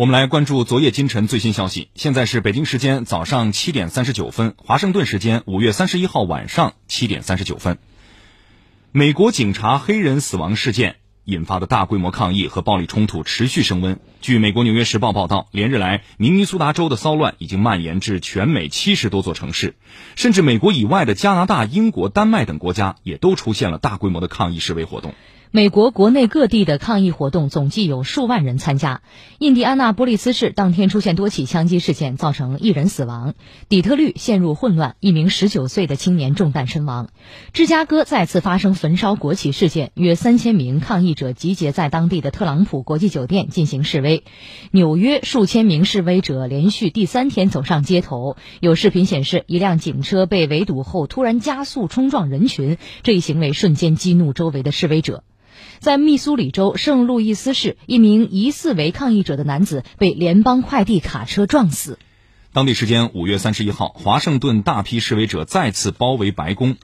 我们来关注昨夜今晨最新消息。现在是北京时间早上七点三十九分，华盛顿时间五月三十一号晚上七点三十九分。美国警察黑人死亡事件引发的大规模抗议和暴力冲突持续升温。据美国《纽约时报》报道，连日来，明尼苏达州的骚乱已经蔓延至全美七十多座城市，甚至美国以外的加拿大、英国、丹麦等国家也都出现了大规模的抗议示威活动。美国国内各地的抗议活动总计有数万人参加。印第安纳波利斯市当天出现多起枪击事件，造成一人死亡；底特律陷入混乱，一名十九岁的青年中弹身亡；芝加哥再次发生焚烧国旗事件，约三千名抗议者集结在当地的特朗普国际酒店进行示威；纽约数千名示威者连续第三天走上街头，有视频显示一辆警车被围堵后突然加速冲撞人群，这一行为瞬间激怒周围的示威者。在密苏里州圣路易斯市，一名疑似为抗议者的男子被联邦快递卡车撞死。当地时间五月三十一号，华盛顿大批示威者再次包围白宫，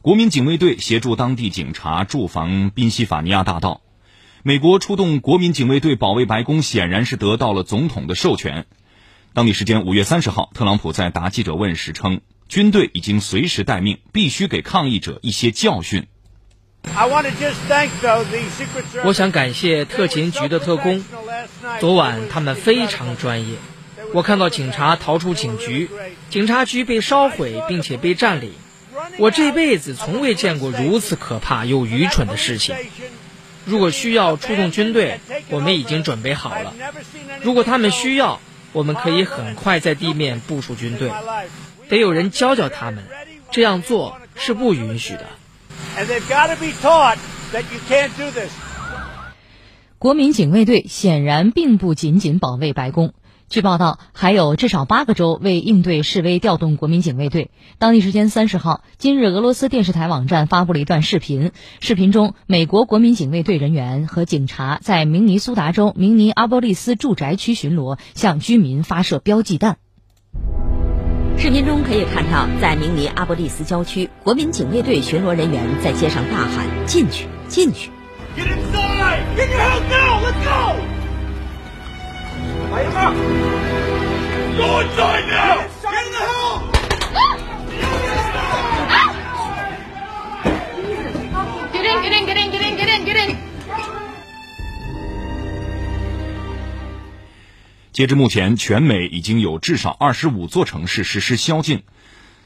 国民警卫队协助当地警察驻防宾夕法尼亚大道。美国出动国民警卫队保卫白宫，显然是得到了总统的授权。当地时间五月三十号，特朗普在答记者问时称，军队已经随时待命，必须给抗议者一些教训。我想感谢特勤局的特工，昨晚他们非常专业。我看到警察逃出警局，警察局被烧毁并且被占领。我这辈子从未见过如此可怕又愚蠢的事情。如果需要出动军队，我们已经准备好了。如果他们需要，我们可以很快在地面部署军队。得有人教教他们，这样做是不允许的。And they've got to be taught that you can't do this. 国民警卫队显然并不仅仅保卫白宫。据报道，还有至少八个州为应对示威调动国民警卫队。当地时间三十号，今日俄罗斯电视台网站发布了一段视频，视频中美国国民警卫队人员和警察在明尼苏达州明尼阿波利斯住宅区巡逻，向居民发射标记弹。视频中可以看到，在明尼阿波利斯郊区，国民警卫队巡逻人员在街上大喊：“进去，进去！” Get inside! Get your house now! Let's go! Go inside now! 截至目前，全美已经有至少二十五座城市实施宵禁。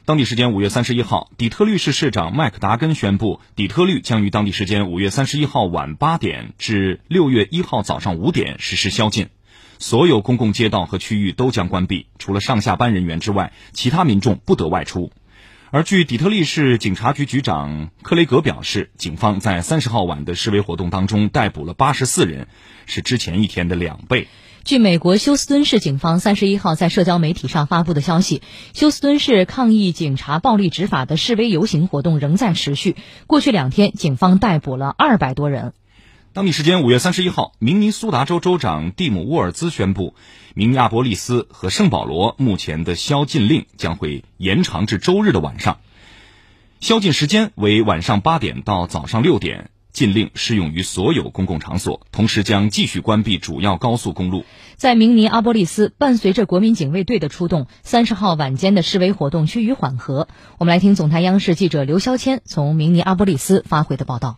当地时间五月三十一号，底特律市市长麦克达根宣布，底特律将于当地时间五月三十一号晚八点至六月一号早上五点实施宵禁，所有公共街道和区域都将关闭，除了上下班人员之外，其他民众不得外出。而据底特律市警察局局长克雷格表示，警方在三十号晚的示威活动当中逮捕了八十四人，是之前一天的两倍。据美国休斯敦市警方三十一号在社交媒体上发布的消息，休斯敦市抗议警察暴力执法的示威游行活动仍在持续。过去两天，警方逮捕了二百多人。当地时间五月三十一号，明尼苏达州州长蒂姆·沃尔兹宣布，明尼阿波利斯和圣保罗目前的宵禁令将会延长至周日的晚上，宵禁时间为晚上八点到早上六点。禁令适用于所有公共场所，同时将继续关闭主要高速公路。在明尼阿波利斯，伴随着国民警卫队的出动，三十号晚间的示威活动趋于缓和。我们来听总台央视记者刘肖谦从明尼阿波利斯发回的报道。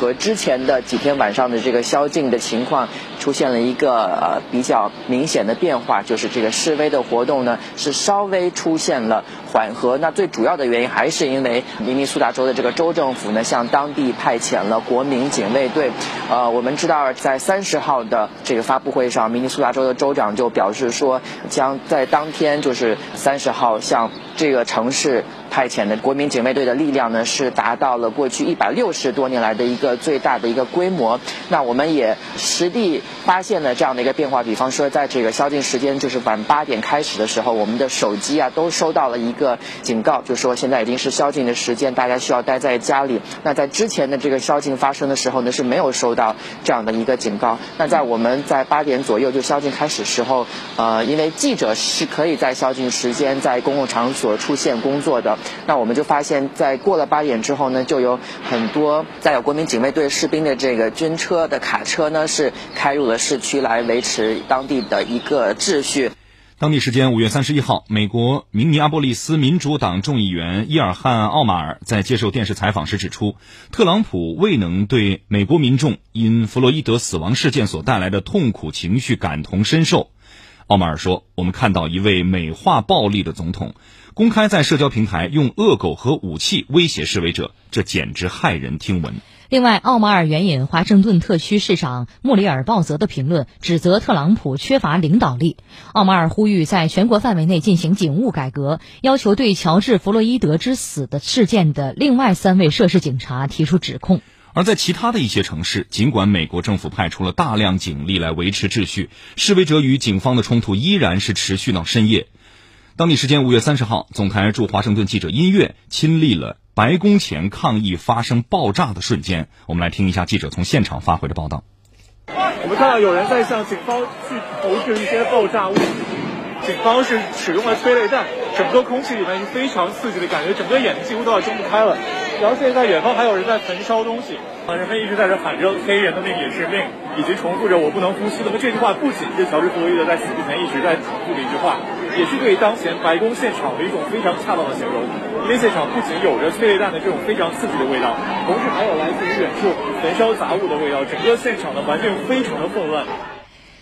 和之前的几天晚上的这个宵禁的情况出现了一个呃比较明显的变化，就是这个示威的活动呢是稍微出现了缓和。那最主要的原因还是因为明尼苏达州的这个州政府呢向当地派遣了国民警卫队。呃，我们知道在三十号的这个发布会上，明尼苏达州的州长就表示说，将在当天就是三十号向这个城市。派遣的国民警卫队的力量呢，是达到了过去一百六十多年来的一个最大的一个规模。那我们也实地发现了这样的一个变化，比方说，在这个宵禁时间就是晚八点开始的时候，我们的手机啊都收到了一个警告，就说现在已经是宵禁的时间，大家需要待在家里。那在之前的这个宵禁发生的时候呢，是没有收到这样的一个警告。那在我们在八点左右就宵禁开始时候，呃，因为记者是可以在宵禁时间在公共场所出现工作的。那我们就发现，在过了八点之后呢，就有很多载有国民警卫队士兵的这个军车的卡车呢，是开入了市区来维持当地的一个秩序。当地时间五月三十一号，美国明尼阿波利斯民主党众议员伊尔汉·奥马尔在接受电视采访时指出，特朗普未能对美国民众因弗洛伊德死亡事件所带来的痛苦情绪感同身受。奥马尔说：“我们看到一位美化暴力的总统，公开在社交平台用恶狗和武器威胁示威者，这简直骇人听闻。”另外，奥马尔援引华盛顿特区市长穆里尔鲍泽的评论，指责特朗普缺乏领导力。奥马尔呼吁在全国范围内进行警务改革，要求对乔治·弗洛伊德之死的事件的另外三位涉事警察提出指控。而在其他的一些城市，尽管美国政府派出了大量警力来维持秩序，示威者与警方的冲突依然是持续到深夜。当地时间五月三十号，总台驻华盛顿记者音乐亲历了。白宫前抗议发生爆炸的瞬间，我们来听一下记者从现场发回的报道。我们看到有人在向警方去投掷一些爆炸物，警方是使用了催泪弹，整个空气里面是非常刺激的感觉，整个眼睛几乎都要睁不开了。然后现在远方还有人在焚烧东西，啊人们一直在这喊着“黑人的命也是命”，以及重复着“我不能呼吸”。那么这句话不仅是乔治·弗洛伊德在死之前一直在重复的一句话。也是对当前白宫现场的一种非常恰当的形容，因为现场不仅有着催泪弹的这种非常刺激的味道，同时还有来自于远处焚烧杂物的味道，整个现场的环境非常的混乱。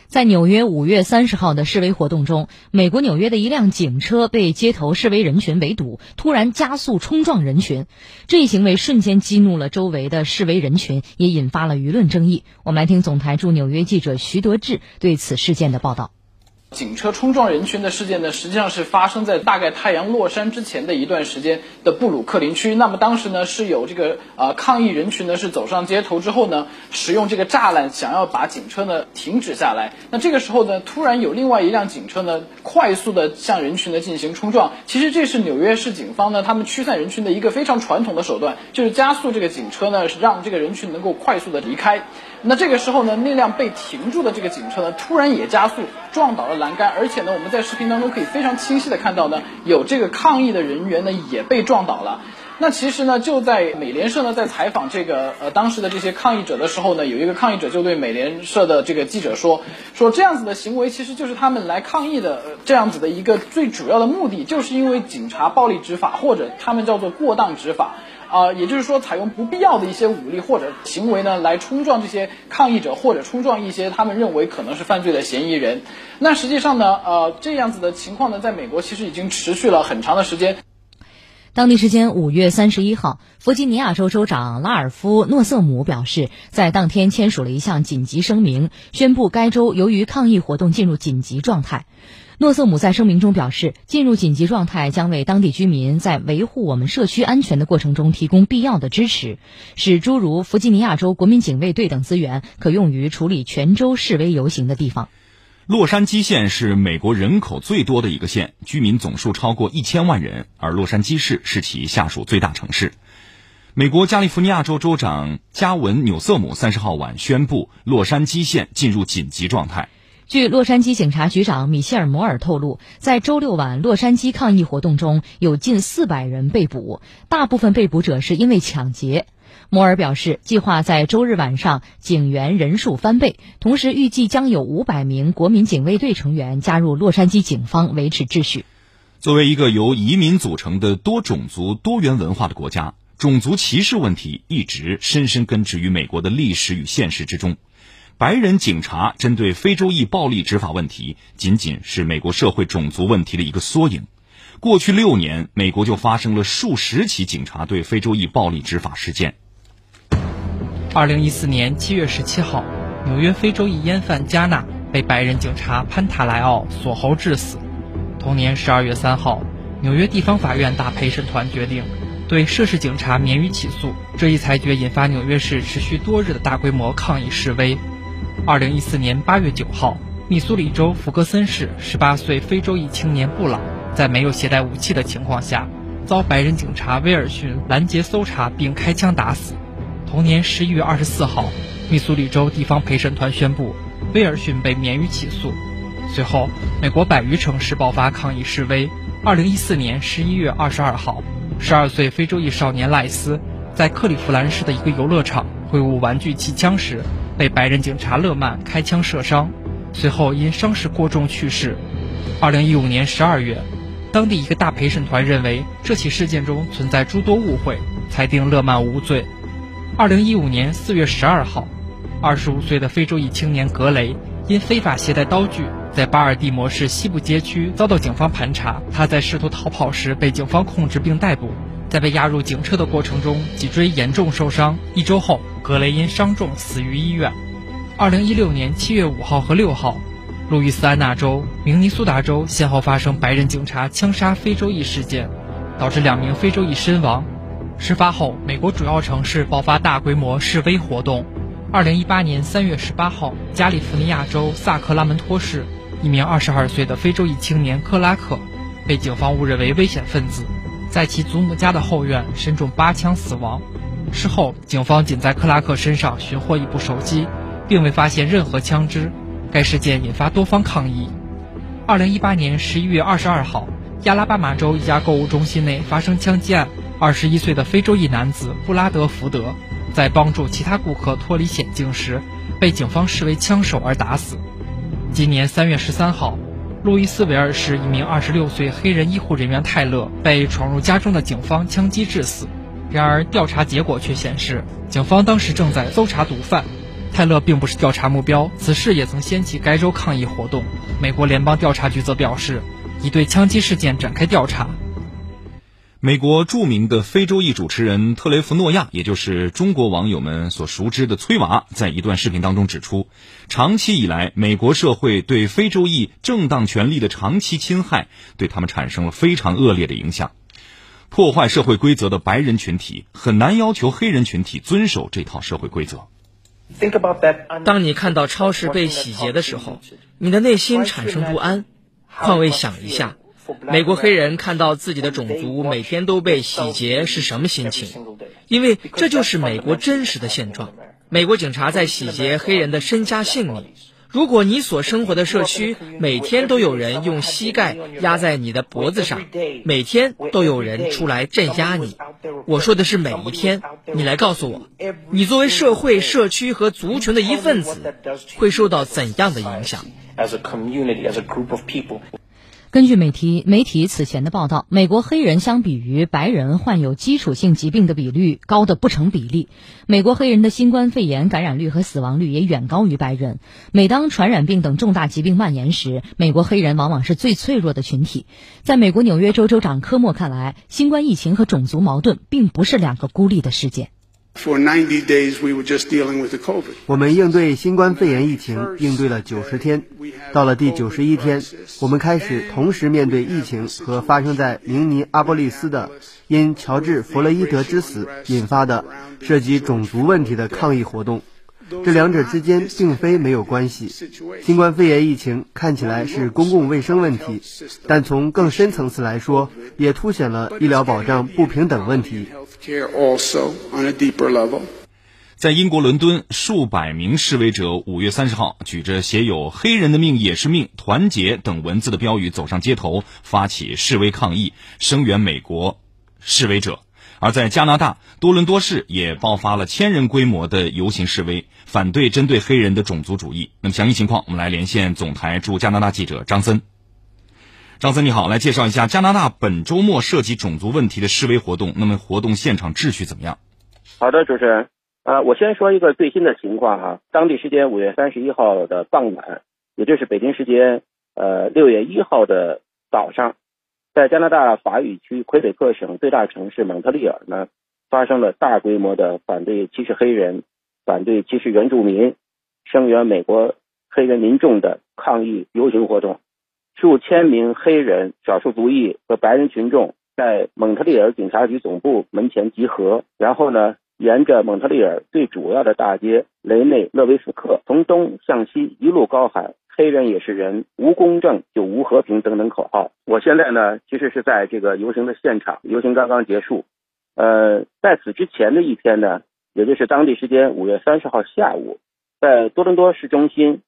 在纽约五月三十号的示威活动中，美国纽约的一辆警车被街头示威人群围堵，突然加速冲撞人群，这一行为瞬间激怒了周围的示威人群，也引发了舆论争议。我们来听总台驻纽约记者徐德志对此事件的报道。警车冲撞人群的事件呢，实际上是发生在大概太阳落山之前的一段时间的布鲁克林区。那么当时呢，是有这个呃抗议人群呢是走上街头之后呢，使用这个栅栏想要把警车呢停止下来。那这个时候呢，突然有另外一辆警车呢快速的向人群呢进行冲撞。其实这是纽约市警方呢他们驱散人群的一个非常传统的手段，就是加速这个警车呢，让这个人群能够快速的离开。那这个时候呢，那辆被停住的这个警车呢，突然也加速撞倒了栏杆，而且呢，我们在视频当中可以非常清晰的看到呢，有这个抗议的人员呢也被撞倒了。那其实呢，就在美联社呢在采访这个呃当时的这些抗议者的时候呢，有一个抗议者就对美联社的这个记者说，说这样子的行为其实就是他们来抗议的这样子的一个最主要的目的，就是因为警察暴力执法或者他们叫做过当执法。啊，也就是说，采用不必要的一些武力或者行为呢，来冲撞这些抗议者，或者冲撞一些他们认为可能是犯罪的嫌疑人。那实际上呢，呃，这样子的情况呢，在美国其实已经持续了很长的时间。当地时间五月三十一号，弗吉尼亚州州长拉尔夫·诺瑟姆表示，在当天签署了一项紧急声明，宣布该州由于抗议活动进入紧急状态。诺瑟姆在声明中表示，进入紧急状态将为当地居民在维护我们社区安全的过程中提供必要的支持，使诸如弗吉尼亚州国民警卫队等资源可用于处理全州示威游行的地方。洛杉矶县是美国人口最多的一个县，居民总数超过一千万人，而洛杉矶市是其下属最大城市。美国加利福尼亚州州长加文纽瑟姆三十号晚宣布，洛杉矶县进入紧急状态。据洛杉矶警察局长米歇尔·摩尔透露，在周六晚洛杉矶抗议活动中有近四百人被捕，大部分被捕者是因为抢劫。摩尔表示，计划在周日晚上警员人数翻倍，同时预计将有五百名国民警卫队成员加入洛杉矶警方维持秩序。作为一个由移民组成的多种族、多元文化的国家，种族歧视问题一直深深根植于美国的历史与现实之中。白人警察针对非洲裔暴力执法问题，仅仅是美国社会种族问题的一个缩影。过去六年，美国就发生了数十起警察对非洲裔暴力执法事件。二零一四年七月十七号，纽约非洲裔烟贩加纳被白人警察潘塔莱奥锁喉致死。同年十二月三号，纽约地方法院大陪审团决定对涉事警察免予起诉。这一裁决引发纽约市持续多日的大规模抗议示威。二零一四年八月九号，密苏里州福格森市十八岁非洲裔青年布朗，在没有携带武器的情况下，遭白人警察威尔逊拦截搜查并开枪打死。同年十一月二十四号，密苏里州地方陪审团宣布，威尔逊被免于起诉。随后，美国百余城市爆发抗议示威。二零一四年十一月二十二号，十二岁非洲裔少年赖斯在克利夫兰市的一个游乐场挥舞玩具气枪时，被白人警察勒曼开枪射伤，随后因伤势过重去世。二零一五年十二月，当地一个大陪审团认为这起事件中存在诸多误会，裁定勒曼无罪。二零一五年四月十二号，二十五岁的非洲裔青年格雷因非法携带刀具。在巴尔的摩市西部街区遭到警方盘查，他在试图逃跑时被警方控制并逮捕，在被押入警车的过程中脊椎严重受伤。一周后，格雷因伤重死于医院。二零一六年七月五号和六号，路易斯安那州、明尼苏达州先后发生白人警察枪杀非洲裔事件，导致两名非洲裔身亡。事发后，美国主要城市爆发大规模示威活动。二零一八年三月十八号，加利福尼亚州萨克拉门托市。一名二十二岁的非洲裔青年克拉克，被警方误认为危险分子，在其祖母家的后院身中八枪死亡。事后，警方仅在克拉克身上寻获一部手机，并未发现任何枪支。该事件引发多方抗议。二零一八年十一月二十二号，亚拉巴马州一家购物中心内发生枪击案，二十一岁的非洲裔男子布拉德福德，在帮助其他顾客脱离险境时，被警方视为枪手而打死。今年三月十三号，路易斯维尔市一名二十六岁黑人医护人员泰勒被闯入家中的警方枪击致死。然而，调查结果却显示，警方当时正在搜查毒贩，泰勒并不是调查目标。此事也曾掀起该州抗议活动。美国联邦调查局则表示，已对枪击事件展开调查。美国著名的非洲裔主持人特雷弗诺亚，也就是中国网友们所熟知的“崔娃”，在一段视频当中指出，长期以来，美国社会对非洲裔正当权利的长期侵害，对他们产生了非常恶劣的影响。破坏社会规则的白人群体很难要求黑人群体遵守这套社会规则。当你看到超市被洗劫的时候，你的内心产生不安。换位想一下。美国黑人看到自己的种族每天都被洗劫是什么心情？因为这就是美国真实的现状。美国警察在洗劫黑人的身家性命。如果你所生活的社区每天都有人用膝盖压在你的脖子上，每天都有人出来镇压你，我说的是每一天。你来告诉我，你作为社会、社区和族群的一份子，会受到怎样的影响？根据媒体媒体此前的报道，美国黑人相比于白人患有基础性疾病的比率高的不成比例。美国黑人的新冠肺炎感染率和死亡率也远高于白人。每当传染病等重大疾病蔓延时，美国黑人往往是最脆弱的群体。在美国纽约州州长科莫看来，新冠疫情和种族矛盾并不是两个孤立的事件。我们应对新冠肺炎疫情应对了九十天，到了第九十一天，我们开始同时面对疫情和发生在明尼阿波利斯的因乔治·弗洛伊德之死引发的涉及种族问题的抗议活动。这两者之间并非没有关系。新冠肺炎疫情看起来是公共卫生问题，但从更深层次来说，也凸显了医疗保障不平等问题。在英国伦敦，数百名示威者五月三十号举着写有“黑人的命也是命，团结”等文字的标语走上街头，发起示威抗议，声援美国示威者。而在加拿大多伦多市也爆发了千人规模的游行示威，反对针对黑人的种族主义。那么详细情况，我们来连线总台驻加拿大记者张森。张森你好，来介绍一下加拿大本周末涉及种族问题的示威活动。那么活动现场秩序怎么样？好的，主持人，呃，我先说一个最新的情况哈。当地时间五月三十一号的傍晚，也就是北京时间呃六月一号的早上，在加拿大法语区魁北克省最大城市蒙特利尔呢，发生了大规模的反对歧视黑人、反对歧视原住民、声援美国黑人民众的抗议游行活动。数千名黑人、少数族裔和白人群众在蒙特利尔警察局总部门前集合，然后呢，沿着蒙特利尔最主要的大街雷内勒维斯克，从东向西一路高喊“黑人也是人，无公正就无和平”等等口号。我现在呢，其实是在这个游行的现场，游行刚刚结束。呃，在此之前的一天呢，也就是当地时间五月三十号下午，在多伦多市中心，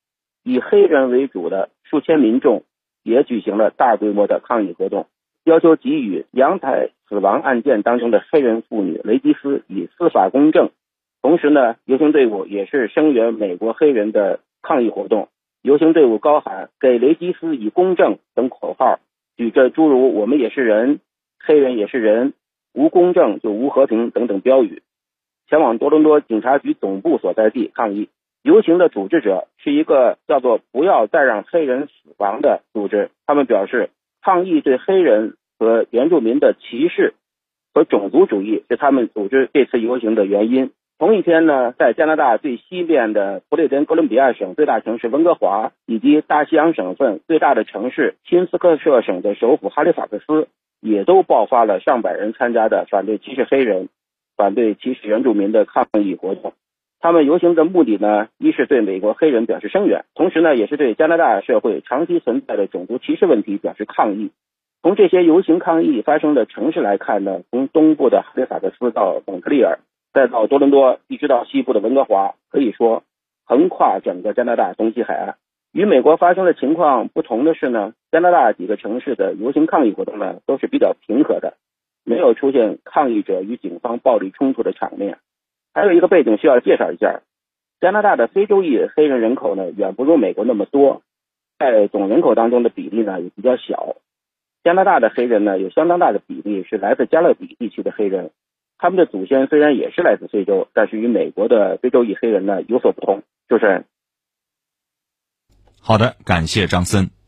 以黑人为主的数千民众。也举行了大规模的抗议活动。要求给予阳台死亡案件当中的黑人妇女雷吉斯以司法公正。同时呢，游行队伍也是声援美国黑人的抗议活动。游行队伍高喊“给雷吉斯以公正”等口号，举着诸如“我们也是人，黑人也是人，无公正就无和平”等等标语，前往多伦多警察局总部所在地抗议。游行的组织者是一个叫做“不要再让黑人死亡”的组织，他们表示，抗议对黑人和原住民的歧视和种族主义是他们组织这次游行的原因。同一天呢，在加拿大最西边的不列颠哥伦比亚省最大城市温哥华，以及大西洋省份最大的城市新斯科舍省的首府哈利法克斯，也都爆发了上百人参加的反对歧视黑人、反对歧视原住民的抗议活动。他们游行的目的呢，一是对美国黑人表示声援，同时呢，也是对加拿大社会长期存在的种族歧视问题表示抗议。从这些游行抗议发生的城市来看呢，从东部的哈利法克斯到蒙特利尔。再到多伦多，一直到西部的温哥华，可以说横跨整个加拿大东西海岸。与美国发生的情况不同的是呢，加拿大几个城市的游行抗议活动呢都是比较平和的，没有出现抗议者与警方暴力冲突的场面。还有一个背景需要介绍一下，加拿大的非洲裔黑人人口呢远不如美国那么多，在总人口当中的比例呢也比较小。加拿大的黑人呢有相当大的比例是来自加勒比地区的黑人。他们的祖先虽然也是来自非洲，但是与美国的非洲裔黑人呢有所不同。主持人，好的，感谢张森。